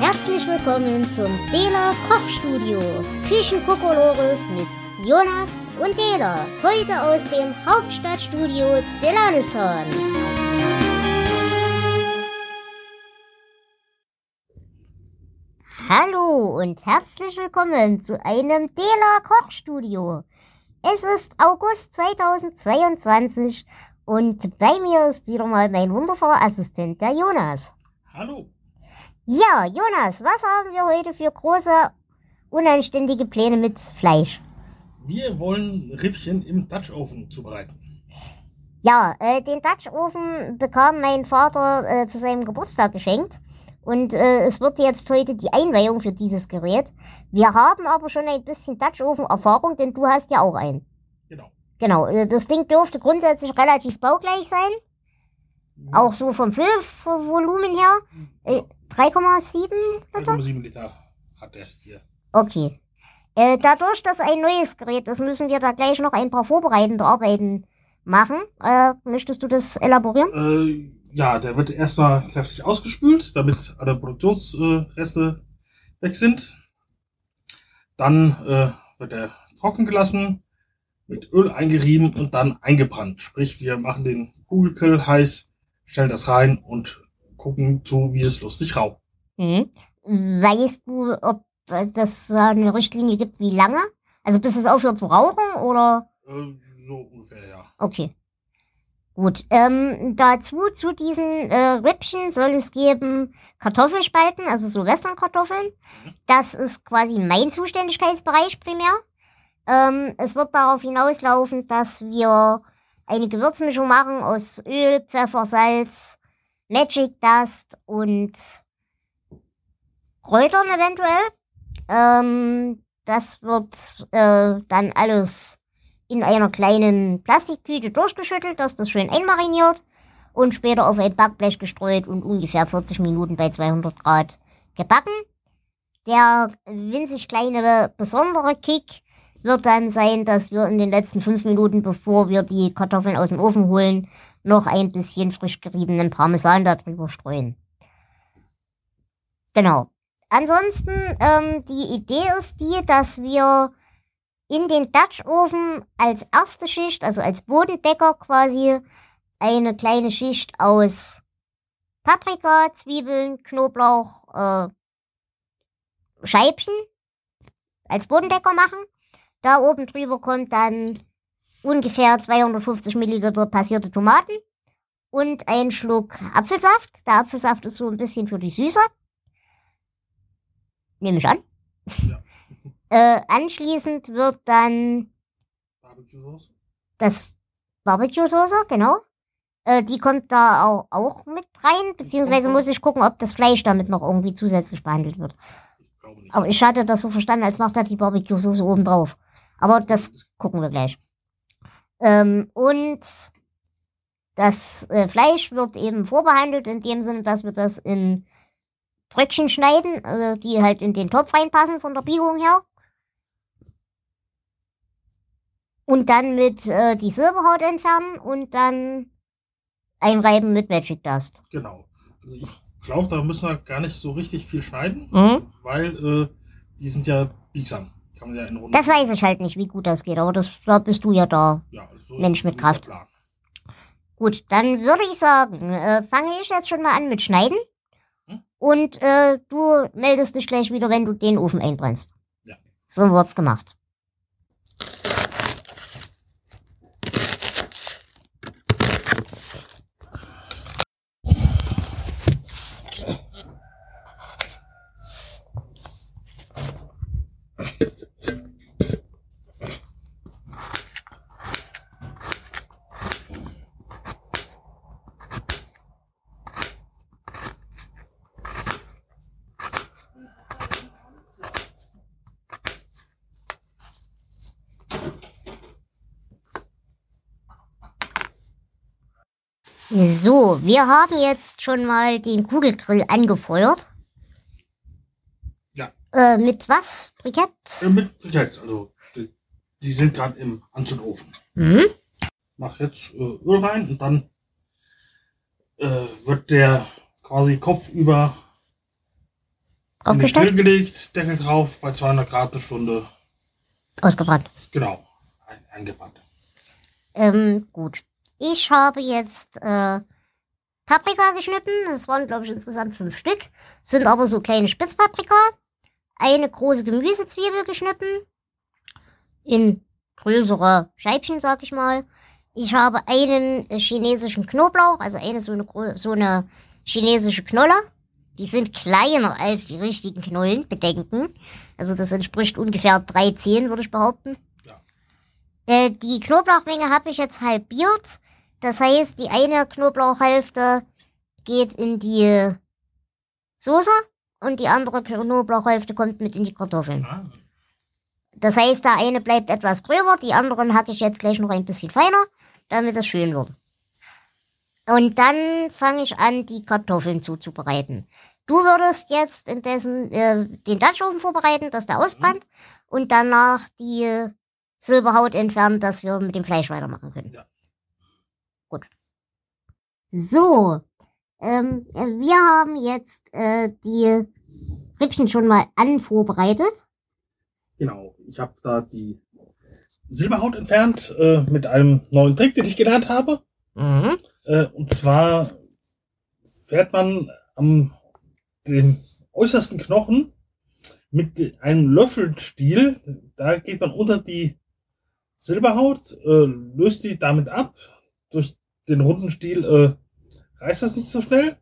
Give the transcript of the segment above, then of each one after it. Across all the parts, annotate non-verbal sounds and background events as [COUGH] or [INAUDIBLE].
Herzlich willkommen zum Dela Kochstudio. Küchenkokolores mit Jonas und Dela. Heute aus dem Hauptstadtstudio Delanistan. Hallo und herzlich willkommen zu einem Dela Kochstudio. Es ist August 2022 und bei mir ist wieder mal mein wundervoller Assistent, der Jonas. Hallo. Ja, Jonas, was haben wir heute für große, unanständige Pläne mit Fleisch? Wir wollen Rippchen im Dutchofen zubereiten. Ja, äh, den Dutchofen bekam mein Vater äh, zu seinem Geburtstag geschenkt. Und äh, es wird jetzt heute die Einweihung für dieses Gerät. Wir haben aber schon ein bisschen Dutchofen-Erfahrung, denn du hast ja auch einen. Genau. Genau, äh, das Ding dürfte grundsätzlich relativ baugleich sein. Mhm. Auch so vom Füllvolumen her. Äh, 3,7 Liter? 1,7 Liter hat er hier. Okay. Äh, dadurch, dass ein neues Gerät ist, müssen wir da gleich noch ein paar vorbereitende Arbeiten machen. Äh, möchtest du das elaborieren? Äh, ja, der wird erstmal kräftig ausgespült, damit alle Produktionsreste weg sind. Dann äh, wird er trocken gelassen, mit Öl eingerieben und dann eingebrannt. Sprich, wir machen den Kugelgrill heiß, stellen das rein und gucken zu, wie es lustig raucht. Mhm. Weißt du, ob das eine Richtlinie gibt, wie lange? Also bis es aufhört zu rauchen oder? Äh, so ungefähr, ja. Okay. Gut. Ähm, dazu, zu diesen äh, Rippchen soll es geben Kartoffelspalten, also so Westernkartoffeln. Das ist quasi mein Zuständigkeitsbereich primär. Ähm, es wird darauf hinauslaufen, dass wir eine Gewürzmischung machen aus Öl, Pfeffer, Salz, Magic Dust und Kräutern eventuell. Ähm, das wird äh, dann alles in einer kleinen Plastiktüte durchgeschüttelt, dass das schön einmariniert und später auf ein Backblech gestreut und ungefähr 40 Minuten bei 200 Grad gebacken. Der winzig kleine besondere Kick wird dann sein, dass wir in den letzten fünf Minuten, bevor wir die Kartoffeln aus dem Ofen holen, noch ein bisschen frisch geriebenen Parmesan darüber streuen. Genau. Ansonsten, ähm, die Idee ist die, dass wir in den Dutchofen als erste Schicht, also als Bodendecker quasi, eine kleine Schicht aus Paprika, Zwiebeln, Knoblauch, äh, Scheibchen als Bodendecker machen. Da oben drüber kommt dann ungefähr 250 Milliliter passierte Tomaten und ein Schluck Apfelsaft. Der Apfelsaft ist so ein bisschen für die Süße. Nehme ich an. Ja. [LAUGHS] Äh, anschließend wird dann Barbecue-Sauce. das Barbecue-Soße, genau. Äh, die kommt da auch, auch mit rein, beziehungsweise muss ich gucken, ob das Fleisch damit noch irgendwie zusätzlich behandelt wird. Ich. Aber ich hatte das so verstanden, als macht er die Barbecue-Soße oben drauf. Aber das gucken wir gleich. Ähm, und das äh, Fleisch wird eben vorbehandelt, in dem Sinne, dass wir das in Bröckchen schneiden, äh, die halt in den Topf reinpassen von der Biegung her. Und dann mit äh, die Silberhaut entfernen und dann einreiben mit Magic Dust. Genau. Also ich glaube, da müssen wir gar nicht so richtig viel schneiden, Mhm. weil äh, die sind ja biegsam. Ja. Das weiß ich halt nicht, wie gut das geht, aber das, da bist du ja da. ja, so Mensch mit Kraft. Gut, dann würde ich sagen, äh, fange ich jetzt schon mal an mit Schneiden. Hm? Und äh, du meldest dich gleich wieder, wenn du den Ofen einbrennst. Ja. So wird's gemacht. So, wir haben jetzt schon mal den Kugelgrill angefeuert. Ja. Äh, mit was? Brikett? Äh, mit Briketts, also die, die sind gerade im Anzündofen. Mhm. Mach jetzt äh, Öl rein und dann äh, wird der quasi kopfüber In den Grill Aufgestellt? gelegt, Deckel drauf, bei 200 Grad eine Stunde. Ausgebrannt. Genau, ein, eingebrannt. Ähm, gut. Ich habe jetzt äh, Paprika geschnitten. Das waren, glaube ich, insgesamt fünf Stück. Sind aber so kleine Spitzpaprika. Eine große Gemüsezwiebel geschnitten. In größere Scheibchen, sag ich mal. Ich habe einen chinesischen Knoblauch, also eine so eine, so eine chinesische Knolle. Die sind kleiner als die richtigen Knollen, bedenken. Also das entspricht ungefähr drei Zehen, würde ich behaupten. Äh, die Knoblauchmenge habe ich jetzt halbiert. Das heißt, die eine Knoblauchhälfte geht in die Soße und die andere Knoblauchhälfte kommt mit in die Kartoffeln. Ah, Das heißt, der eine bleibt etwas gröber, die anderen hacke ich jetzt gleich noch ein bisschen feiner, damit es schön wird. Und dann fange ich an, die Kartoffeln zuzubereiten. Du würdest jetzt indessen äh, den Dutchofen vorbereiten, dass der ausbrennt und danach die Silberhaut entfernen, dass wir mit dem Fleisch weitermachen können. Ja. Gut. So, ähm, äh, wir haben jetzt äh, die Rippchen schon mal an vorbereitet. Genau, ich habe da die Silberhaut entfernt äh, mit einem neuen Trick, den ich gelernt habe. Mhm. Äh, und zwar fährt man am dem äußersten Knochen mit einem Löffelstiel, da geht man unter die Silberhaut, äh, löst die damit ab. Durch den runden Stiel äh, reißt das nicht so schnell.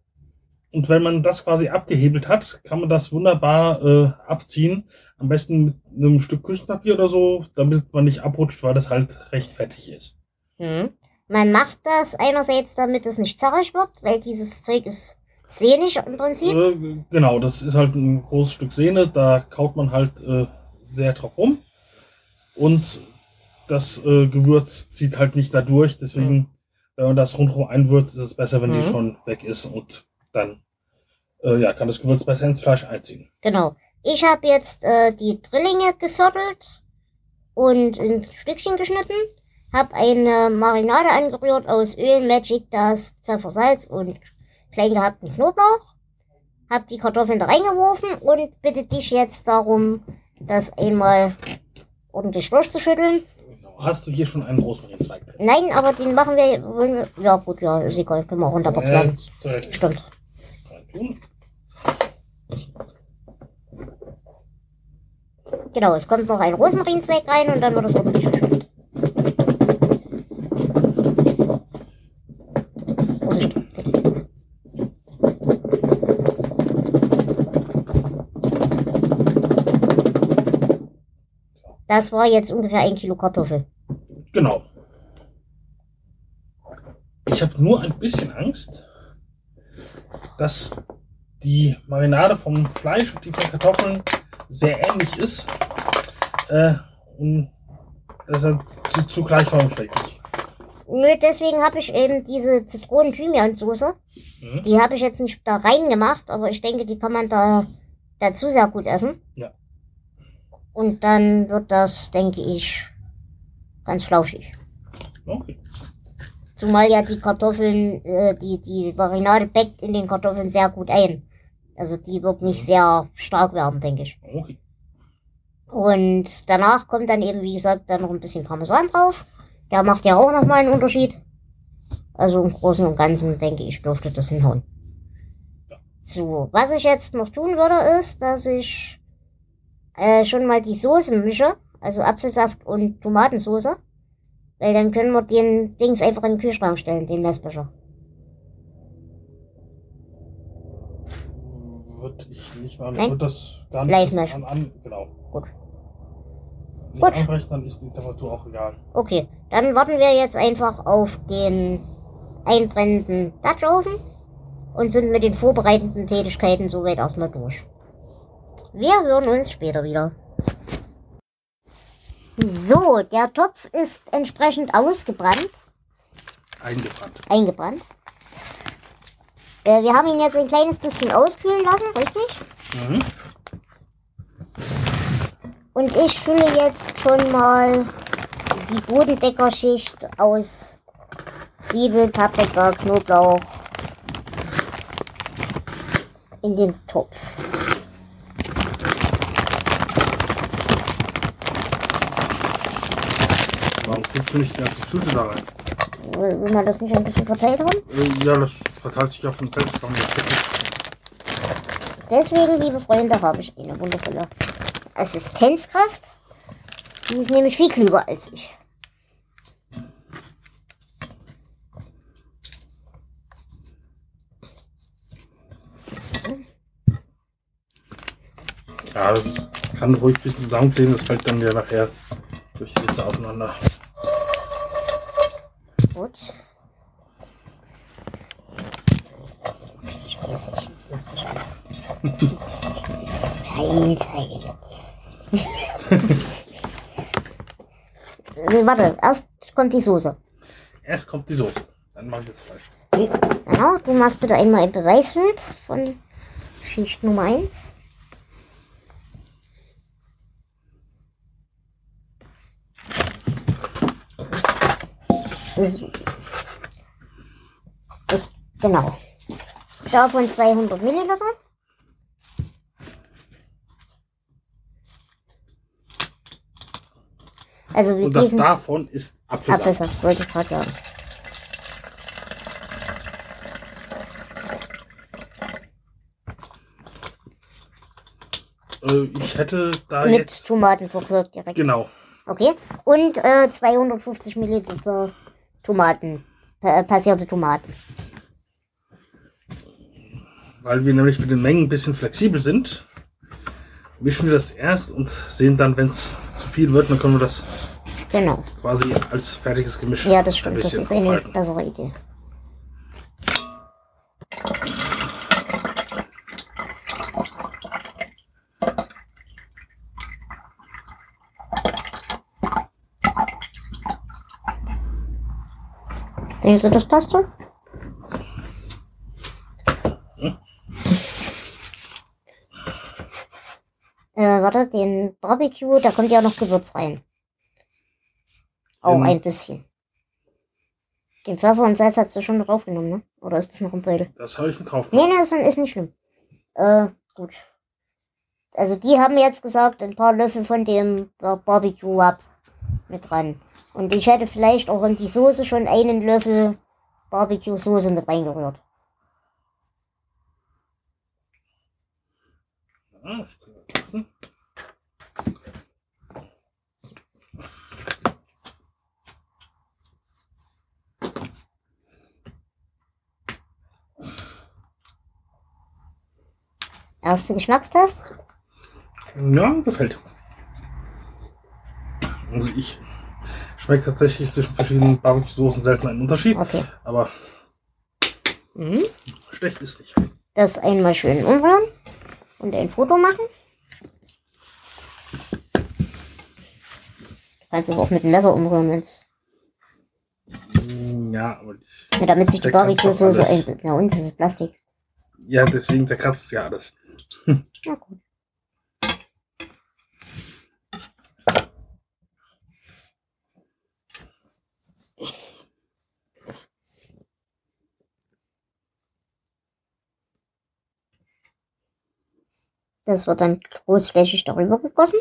Und wenn man das quasi abgehebelt hat, kann man das wunderbar äh, abziehen. Am besten mit einem Stück Küchenpapier oder so, damit man nicht abrutscht, weil das halt recht fettig ist. Mhm. Man macht das einerseits, damit es nicht zerrig wird, weil dieses Zeug ist sehnig im Prinzip. Äh, genau, das ist halt ein großes Stück Sehne, da kaut man halt äh, sehr drauf rum. Und das äh, Gewürz zieht halt nicht da durch, deswegen, wenn man das rundherum einwürzt, ist es besser, wenn Mhm. die schon weg ist und dann äh, ja, kann das Gewürz besser ins Fleisch einziehen. Genau. Ich habe jetzt äh, die Drillinge geviertelt und in Stückchen geschnitten. Habe eine Marinade angerührt aus Öl, Magic Dust, Pfeffer, Salz und klein gehackten Knoblauch. Hab die Kartoffeln da reingeworfen und bitte dich jetzt darum, das einmal ordentlich durchzuschütteln. Hast du hier schon einen Rosmarinzweig drin? Nein, aber den machen wir, wollen wir ja gut, ja, ist egal, können wir auch runterboxen direkt Stimmt. Genau, es kommt noch ein Rosmarinzweig rein und dann wird es ordentlich verschüttet. Das war jetzt ungefähr ein Kilo Kartoffel. Genau. Ich habe nur ein bisschen Angst, dass die Marinade vom Fleisch und die von Kartoffeln sehr ähnlich ist. Äh, und deshalb zu, zu gleichförmig schmeckt. Nö, deswegen habe ich eben diese Zitronen-Thymian-Soße. Mhm. Die habe ich jetzt nicht da rein gemacht, aber ich denke, die kann man da dazu sehr gut essen. Ja. Und dann wird das, denke ich, ganz flauschig. Okay. Zumal ja die Kartoffeln, äh, die, die Marinade bäckt in den Kartoffeln sehr gut ein. Also die wird nicht sehr stark werden, denke ich. okay. Und danach kommt dann eben, wie gesagt, dann noch ein bisschen Parmesan drauf. Der macht ja auch nochmal einen Unterschied. Also im Großen und Ganzen, denke ich, dürfte das hinhauen. So, was ich jetzt noch tun würde, ist, dass ich äh, schon mal die Soße mische. Also Apfelsaft und Tomatensoße. Weil dann können wir den Dings einfach in den Kühlschrank stellen, den Messbecher. Würde ich nicht machen. Ich Nein. würde das gar nicht Live erst meschen. an, an, Genau. Gut. Nicht Gut. anbrechen, dann ist die Temperatur auch egal. Okay, dann warten wir jetzt einfach auf den einbrennenden Dutchofen und sind mit den vorbereitenden Tätigkeiten soweit erstmal durch. Wir hören uns später wieder. So, der Topf ist entsprechend ausgebrannt, Eingebrannt. eingebrannt. Äh, wir haben ihn jetzt ein kleines bisschen auskühlen lassen, richtig? Mhm. Und ich fülle jetzt schon mal die Bodendeckerschicht aus Zwiebel, Paprika, Knoblauch in den Topf. Gibst du nicht die ganze Tüte da rein? Will, man das nicht ein bisschen verteilt haben? Äh, ja, das verteilt sich auf den Feld. Deswegen, liebe Freunde, habe ich eine wundervolle Assistenzkraft. Sie ist nämlich viel klüger als ich. Ja, das kann ruhig ein bisschen zusammenkleben, das fällt dann ja nachher durch die Hitze auseinander. Gut. Ich weiß nicht, macht mich. Kein Zeichen. [LAUGHS] Nee, Warte, erst kommt die Soße. Erst kommt die Soße, dann mache ich das Fleisch. So, Genau, du machst bitte einmal ein Beweisbild von Schicht Nummer 1. Das, das, genau. Davon 200 Milliliter. Also wir und das davon ist Apfelsaft. Apfelsaft, wollte ich gerade sagen. Äh, ich hätte da Mit jetzt. Tomaten verquirlt direkt. Genau. Okay. Und äh, 250 Milliliter Tomaten. Äh, passierte Tomaten. Weil wir nämlich mit den Mengen ein bisschen flexibel sind, mischen wir das erst und sehen dann, wenn es zu viel wird, dann können wir das Genau. quasi als fertiges Gemisch Ja, das stimmt. Das ist eine aufhalten. bessere Idee. Denkst du, das passt so? Äh, warte, den Barbecue, da kommt ja auch noch Gewürz rein. Auch Ähm. ein bisschen. Den Pfeffer und Salz hast du schon draufgenommen, ne? Oder ist das noch im Beutel? Das habe ich drauf. Nee, nee, das ist nicht schlimm. Äh, gut. Also die haben jetzt gesagt, ein paar Löffel von dem Bar- Barbecue Rub mit dran. Und ich hätte vielleicht auch in die Soße schon einen Löffel Barbecue Soße mit reingerührt. Erste Geschmackstest? Ja, gefällt. Also ich schmeckt tatsächlich zwischen verschiedenen Barbecue-Soßen selten einen Unterschied, Okay. aber Mhm. schlecht ist nicht. Das einmal schön umrühren und ein Foto machen. Du kannst es auch mit dem Messer umrühren, wenn's, Ja, aber ich, ja, damit sich die Barbecue-Soße. Ja, und das ist Plastik. ja, deswegen zerkratzt es ja alles. Ja, gut. Das wird dann großflächig darüber gegossen.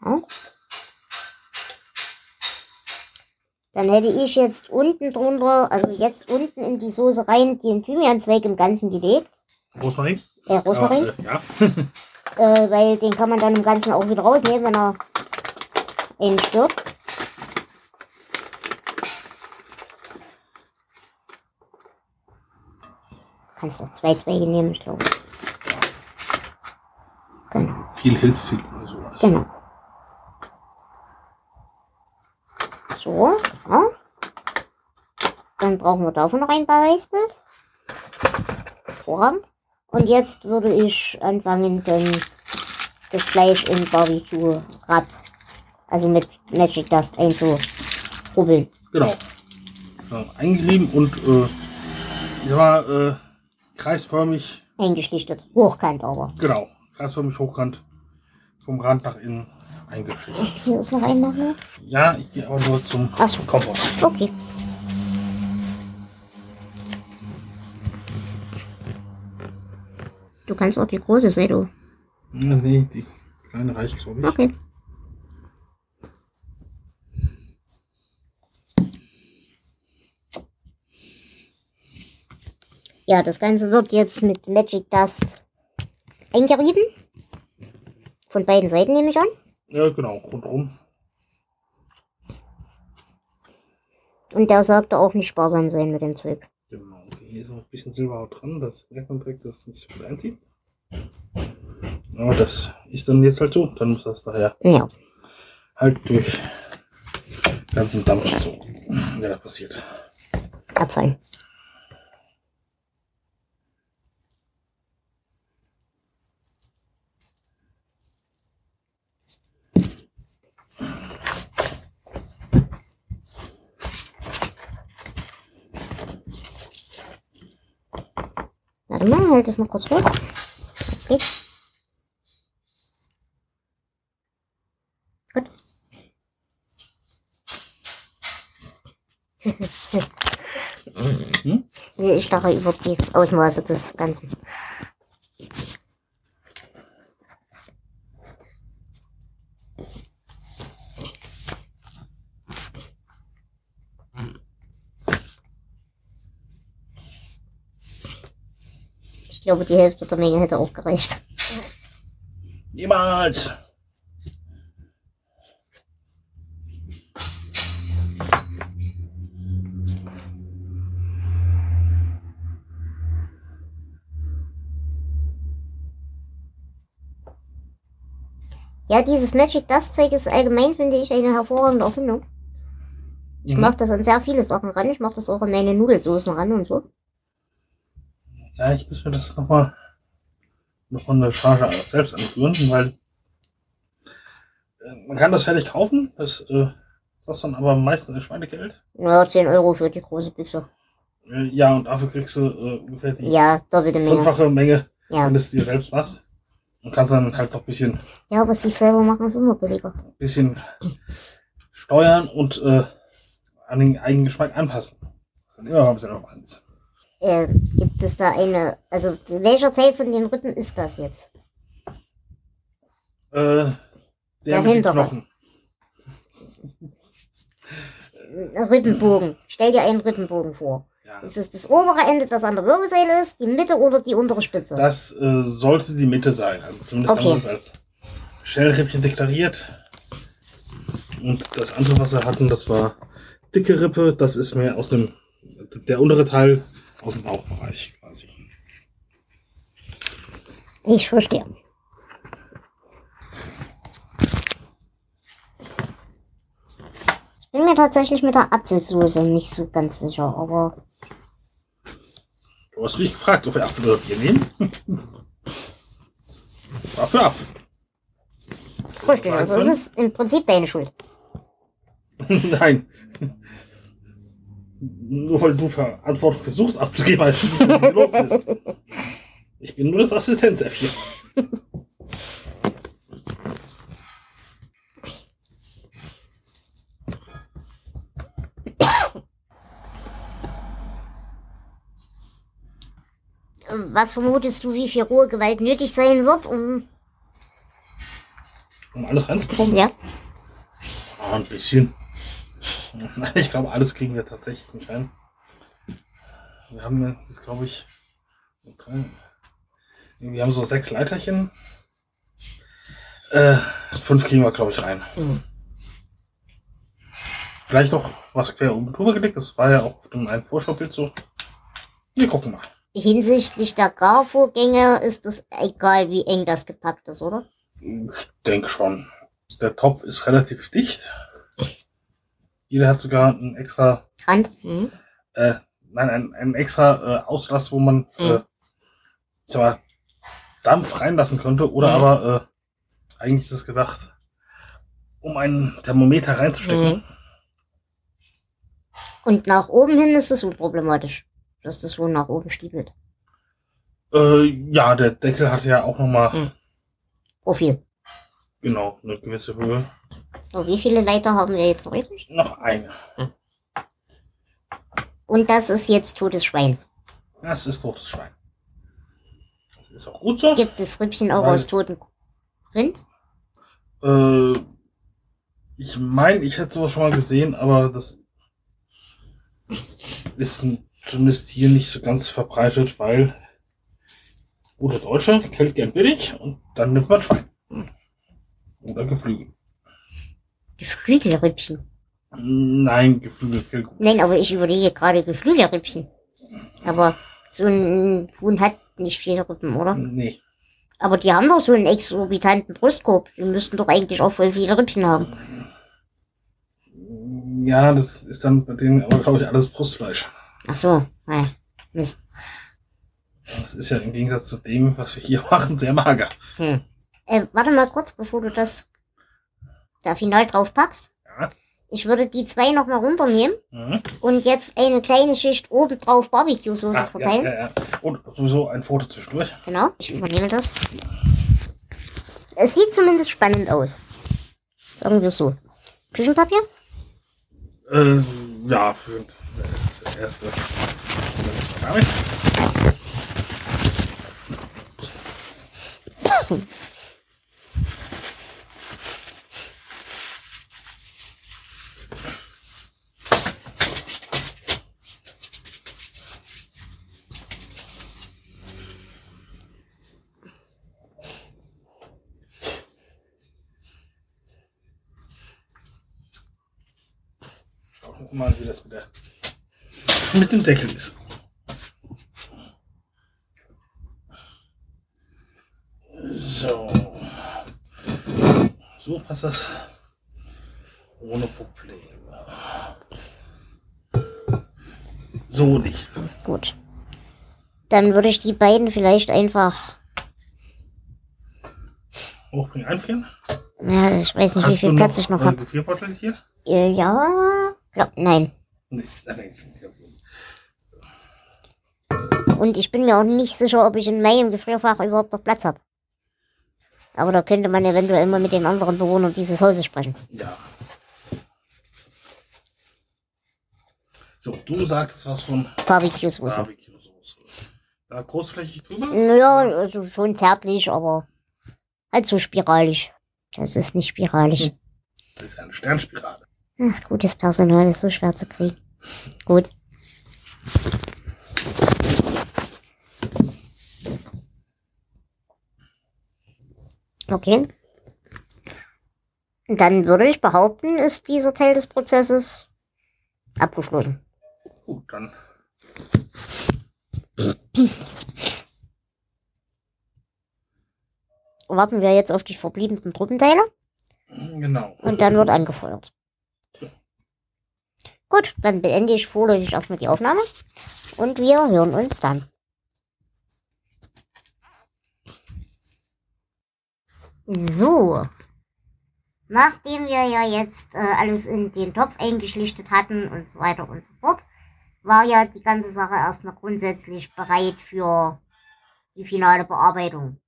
Genau. Dann hätte ich jetzt unten drunter, also jetzt unten in die Soße rein, den Thymianzweig im Ganzen gelegt. Rosmarin? Äh, Rosmarin. Ja, äh, [LAUGHS] ja. Äh, weil den kann man dann im Ganzen auch wieder rausnehmen, wenn er einen stirbt. Kannst auch zwei Zweige nehmen, ich glaube. Genau, viel hilft viel. Also, genau. So, ja. Dann brauchen wir davon noch ein Beweisbild. Vorhand. Und jetzt würde ich anfangen, dann das Fleisch in Barbecue Rub, also mit Magic Dust einzurubbeln. genau. Ja, eingerieben und äh, ich sag mal, äh, kreisförmig, Eingeschlichtet. Hochkant aber. genau, kreisförmig hochkant vom Rand nach innen eingeschichtet. Hier ist noch ein Mangel. Ja, ich gehe aber nur zum Ach so. Kompost. Okay. kannst auch die große sehen, du. Ja, nee, die kleine reicht, glaube ich. Okay. Ja, das Ganze wird jetzt mit Magic Dust eingerieben. Von beiden Seiten nehme ich an. Ja, genau, rundherum. Und der sagte auch nicht sparsam sein mit dem Zeug. Genau, hier ist noch ein bisschen Silberhaut dran, das merkt man direkt, dass es nicht so gut einzieht. Aber das ist dann jetzt halt so, dann muss das daher Ja. halt durch ganzen Dampf und so, ja, das passiert. Abfallen. Warte mal, halt das mal kurz hoch. Okay. Gut. [LAUGHS] Hm? Ich lache über die Ausmaße des Ganzen. Glaube, die Hälfte der Menge hätte auch gereicht. Niemals! Ja, dieses Magic Dust Zeug ist allgemein, finde ich, eine hervorragende Erfindung. Ich Mhm. mache das an sehr viele Sachen ran. Ich mache das auch an meine Nudelsoßen ran und so. Ja, ich muss mir das nochmal noch mal eine Charge selbst anführen, weil äh, man kann das fertig kaufen, das äh, kostet dann aber meistens ein Schweinegeld. Ja, 10 Euro für die große Büchse. Äh, ja, und dafür kriegst du äh, ungefähr die Ja, doppelte Menge. fünffache Menge, Ja. wenn du es dir selbst machst. Und kannst dann halt noch ein bisschen, ja, aber sich selber machen ist immer billiger. bisschen steuern und äh, an den eigenen Geschmack anpassen. Immer mal ein bisschen machen. Äh, gibt es da eine, also welcher Teil von den Rippen ist das jetzt? Äh, der, Der mit hintere. Knochen. Rippenbogen. Stell dir einen Rippenbogen vor. Ja. Ist es das obere Ende, das an der Wirbelsäule ist, die Mitte oder die untere Spitze? Das äh, sollte die Mitte sein. Also zumindest Okay. haben wir es als Schellrippchen deklariert. Und das andere, was wir hatten, das war dicke Rippe. Das ist mehr aus dem, der untere Teil aus dem Bauchbereich quasi. Ich verstehe. Ich bin mir tatsächlich mit der Apfelsoße nicht so ganz sicher, aber Du hast mich gefragt, ob wir [LAUGHS] Apfel oder Bier nehmen. War für Apfel. richtig, also es ist im Prinzip deine Schuld. Nein. Nur weil du Verantwortung versuchst abzugeben, als du nicht los ist. Ich bin nur das Assistenzäffchen. Was vermutest du, wie viel rohe Gewalt nötig sein wird, um. Um alles reinzukommen? Ja, Ah, ein bisschen. [LAUGHS] Ich glaube, alles kriegen wir tatsächlich nicht rein. Wir haben jetzt, glaube ich, drei, wir haben so sechs Leiterchen. Äh, fünf kriegen wir, glaube ich, rein. Mhm. Vielleicht noch was quer oben drüber gelegt. Das war ja auch auf dem einen Vorschaubild so. Wir gucken mal. hinsichtlich der Garvorgänge ist es egal, wie eng das gepackt ist, oder? Ich denke schon. Der Topf ist relativ dicht. Jeder hat sogar einen extra Rand. Mhm. äh, nein, ein, ein extra äh, Auslass, wo man äh, Mhm. ich sag mal, Dampf reinlassen könnte. Oder Mhm. aber äh, eigentlich ist es gedacht, um einen Thermometer reinzustecken. Mhm. Und nach oben hin ist es unproblematisch, dass das wohl nach oben stiebelt. Äh, ja, der Deckel hat ja auch nochmal Mhm. Profil. genau eine gewisse Höhe. So, wie viele Leiter haben wir jetzt noch übrig? Noch eine. Und das ist jetzt totes Schwein. Das ist totes Schwein. Das ist auch gut so. Gibt es Rippchen auch aus totem Rind? Äh, ich meine, ich hätte sowas schon mal gesehen, aber das ist zumindest hier nicht so ganz verbreitet, weil guter Deutsche kennt gern billig und dann nimmt man Schwein. Oder Geflügel. Geflügelrippchen. Nein, gut. Nein, aber ich überlege gerade Geflügelrippchen. Aber so ein Huhn hat nicht viele Rippen, oder? Nee. Aber die haben doch so einen exorbitanten Brustkorb. Die müssten doch eigentlich auch voll viele Rippchen haben. Ja, das ist dann bei denen aber, glaube ich, alles Brustfleisch. Ach so, naja, Mist. Das ist ja im Gegensatz zu dem, was wir hier [LAUGHS] machen, sehr mager. Hm. Äh, warte mal kurz, bevor du das da final drauf packst. Ja. Ich würde die zwei nochmal runternehmen Mhm. und jetzt eine kleine Schicht oben drauf Barbecue-Soße Ah, ja, verteilen. ja, ja. Und sowieso ein Foto zwischendurch. Genau, ich übernehme das. Es sieht zumindest spannend aus. Sagen wir so. Küchenpapier? Äh, ja, für das erste. Damit. Schauen wir mal, wie das mit, der, mit dem Deckel ist. So. So passt das ohne Probleme. So nicht. Gut. Dann würde ich die beiden vielleicht einfach. Hochbringen, einfrieren. Ja, ich weiß nicht, wie viel Platz ich noch habe. Gefrierbeutel hier? Äh, ja. Glaub, nein. Ich. Und ich bin mir auch nicht sicher, ob ich in meinem Gefrierfach überhaupt noch Platz habe. Aber da könnte man eventuell mal mit den anderen Bewohnern dieses Hauses sprechen. Ja. So, du sagtest was von Barbecue-Soße. Barbecue-Soße. Da großflächig drüber? Naja, also schon zärtlich, aber halt so spiralig. Das ist nicht spiralig. Das ist eine Sternspirale. Ach, gutes Personal ist so schwer zu kriegen. Gut. Okay. Dann würde ich behaupten, ist dieser Teil des Prozesses abgeschlossen. Gut, dann. Warten wir jetzt auf die verbliebenen Truppenteile Genau. und dann wird angefeuert. Gut, dann beende ich vorläufig erstmal die Aufnahme und wir hören uns dann. So. Nachdem wir ja jetzt äh, alles in den Topf eingeschlichtet hatten und so weiter und so fort, war ja die ganze Sache erstmal grundsätzlich bereit für die finale Bearbeitung.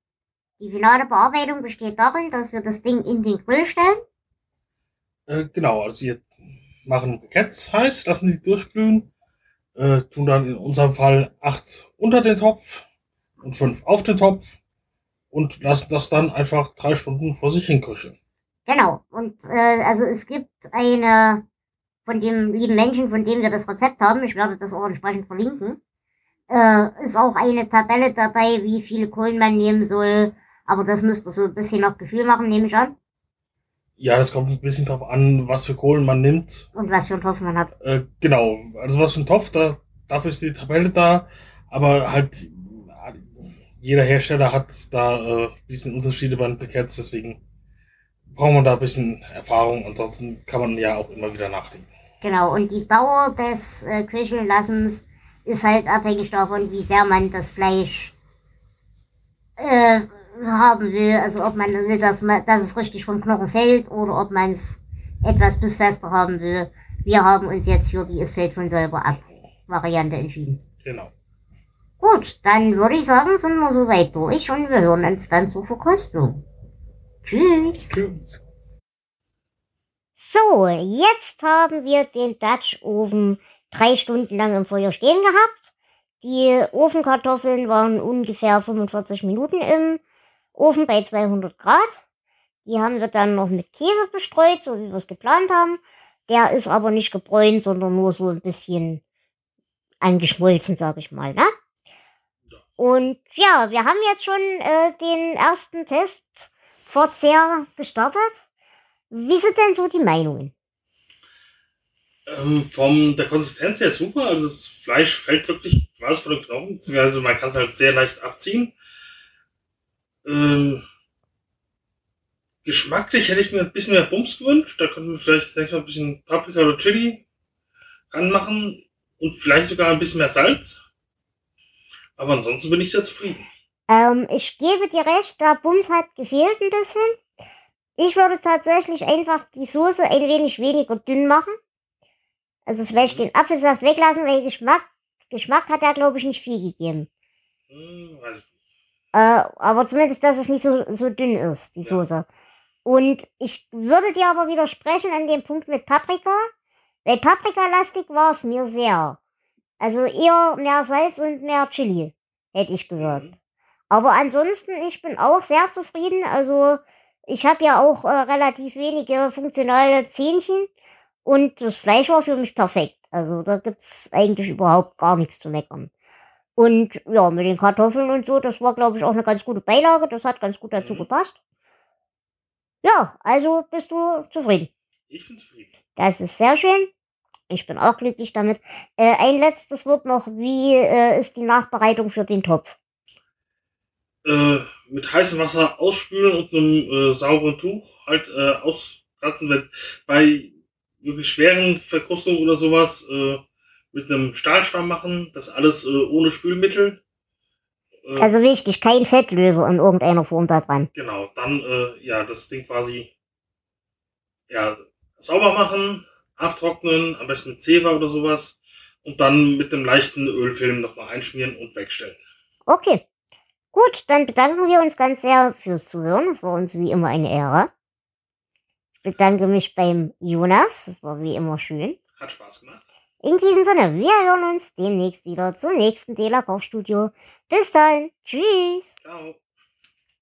Die finale Bearbeitung besteht darin, dass wir das Ding in den Grill stellen. Äh, genau, also wir machen Briketts heiß, lassen sie durchglühen, äh, tun dann in unserem Fall acht unter den Topf und fünf auf den Topf und lassen das dann einfach drei Stunden vor sich hin köcheln. Genau. Und äh, also es gibt eine von dem lieben Menschen, von dem wir das Rezept haben, ich werde das auch entsprechend verlinken, äh, ist auch eine Tabelle dabei, wie viele Kohlen man nehmen soll. Aber das müsst ihr so ein bisschen nach Gefühl machen, nehme ich an. Ja, das kommt ein bisschen drauf an, was für Kohlen man nimmt. Und was für einen Topf man hat. Äh, genau, also was für ein Topf, da, dafür ist die Tabelle da, aber halt jeder Hersteller hat da äh, ein bisschen Unterschiede bei den Briketts, deswegen braucht man da ein bisschen Erfahrung, ansonsten kann man ja auch immer wieder nachdenken. Genau. Und die Dauer des äh, Köchellassens ist halt abhängig davon, wie sehr man das Fleisch äh, haben will. Also ob man will, dass, man, dass es richtig vom Knochen fällt oder ob man es etwas bissfester haben will. Wir haben uns jetzt für die Es fällt von selber ab Variante entschieden. Genau. Gut, dann würde ich sagen, sind wir soweit durch und wir hören uns dann zur Verkostung. Tschüss. Tschüss. So, jetzt haben wir den Dutch Oven drei Stunden lang im Feuer stehen gehabt. Die Ofenkartoffeln waren ungefähr 45 Minuten im Ofen bei 200 Grad. Die haben wir dann noch mit Käse bestreut, so wie wir es geplant haben. Der ist aber nicht gebräunt, sondern nur so ein bisschen angeschmolzen, sag ich mal. Ne? Und ja, wir haben jetzt schon äh, den ersten Testverzehr gestartet. Wie sind denn so die Meinungen? Ähm, von der Konsistenz her super. Also das Fleisch fällt wirklich quasi von den Knochen. Also man kann es halt sehr leicht abziehen. Ähm, geschmacklich hätte ich mir ein bisschen mehr Bums gewünscht. Da könnten wir vielleicht ich, ein bisschen Paprika oder Chili ranmachen und vielleicht sogar ein bisschen mehr Salz. Aber ansonsten bin ich sehr zufrieden. Ähm, ich gebe dir recht, der Bums hat gefehlt ein bisschen. Ich würde tatsächlich einfach die Soße ein wenig weniger dünn machen. Also vielleicht mhm. den Apfelsaft weglassen, weil Geschmack, Geschmack hat er, glaube ich, nicht viel gegeben. Hm, weiß ich nicht. Äh, aber zumindest, dass es nicht so, so dünn ist, die Soße. Und ich würde dir aber widersprechen an dem Punkt mit Paprika, weil Paprika-lastig war es mir sehr. Also eher mehr Salz und mehr Chili, hätte ich gesagt. Mhm. Aber ansonsten, ich bin auch sehr zufrieden. Also ich habe ja auch äh, relativ wenige funktionale Zähnchen und das Fleisch war für mich perfekt. Also da gibt's eigentlich überhaupt gar nichts zu meckern. Und ja, mit den Kartoffeln und so, das war, glaube ich, auch eine ganz gute Beilage. Das hat ganz gut dazu mhm. gepasst. Ja, also bist du zufrieden. Ich bin zufrieden. Das ist sehr schön. Ich bin auch glücklich damit. Äh, ein letztes Wort noch. Wie äh, ist die Nachbereitung für den Topf? Äh, mit heißem Wasser ausspülen und einem äh, sauberen Tuch halt äh, auskratzen. Wenn bei wirklich schweren Verkrustungen oder sowas äh, mit einem Stahlschwamm machen. Das alles äh, ohne Spülmittel. Äh, also wichtig, kein Fettlöser in irgendeiner Form da dran. Genau, dann äh, ja das Ding quasi ja sauber machen, abtrocknen, am besten mit Zewa oder sowas und dann mit einem leichten Ölfilm nochmal einschmieren und wegstellen. Okay. Gut, dann bedanken wir uns ganz sehr fürs Zuhören. Es war uns wie immer eine Ehre. Ich bedanke mich beim Jonas. Es war wie immer schön. Hat Spaß gemacht. In diesem Sinne, wir hören uns demnächst wieder zum nächsten Dela Kochstudio. Bis dann. Tschüss. Ciao.